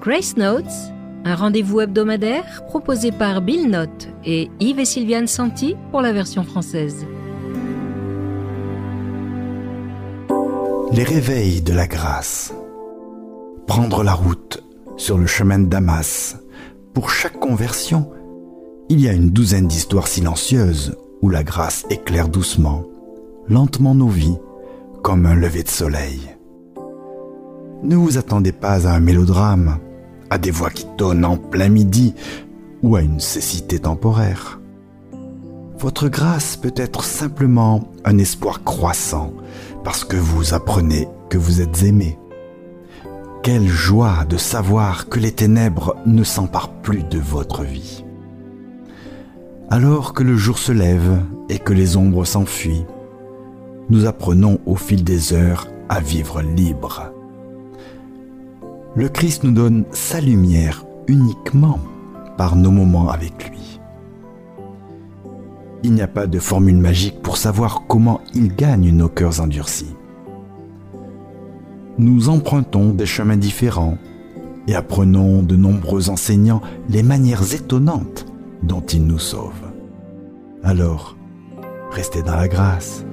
Grace Notes, un rendez-vous hebdomadaire proposé par Bill Note et Yves et Sylviane Santi pour la version française. Les réveils de la grâce. Prendre la route sur le chemin de Damas. Pour chaque conversion, il y a une douzaine d'histoires silencieuses où la grâce éclaire doucement, lentement nos vies, comme un lever de soleil. Ne vous attendez pas à un mélodrame, à des voix qui tonnent en plein midi ou à une cécité temporaire. Votre grâce peut être simplement un espoir croissant parce que vous apprenez que vous êtes aimé. Quelle joie de savoir que les ténèbres ne s'emparent plus de votre vie. Alors que le jour se lève et que les ombres s'enfuient, nous apprenons au fil des heures à vivre libre. Le Christ nous donne sa lumière uniquement par nos moments avec lui. Il n'y a pas de formule magique pour savoir comment il gagne nos cœurs endurcis. Nous empruntons des chemins différents et apprenons de nombreux enseignants les manières étonnantes dont il nous sauve. Alors, restez dans la grâce.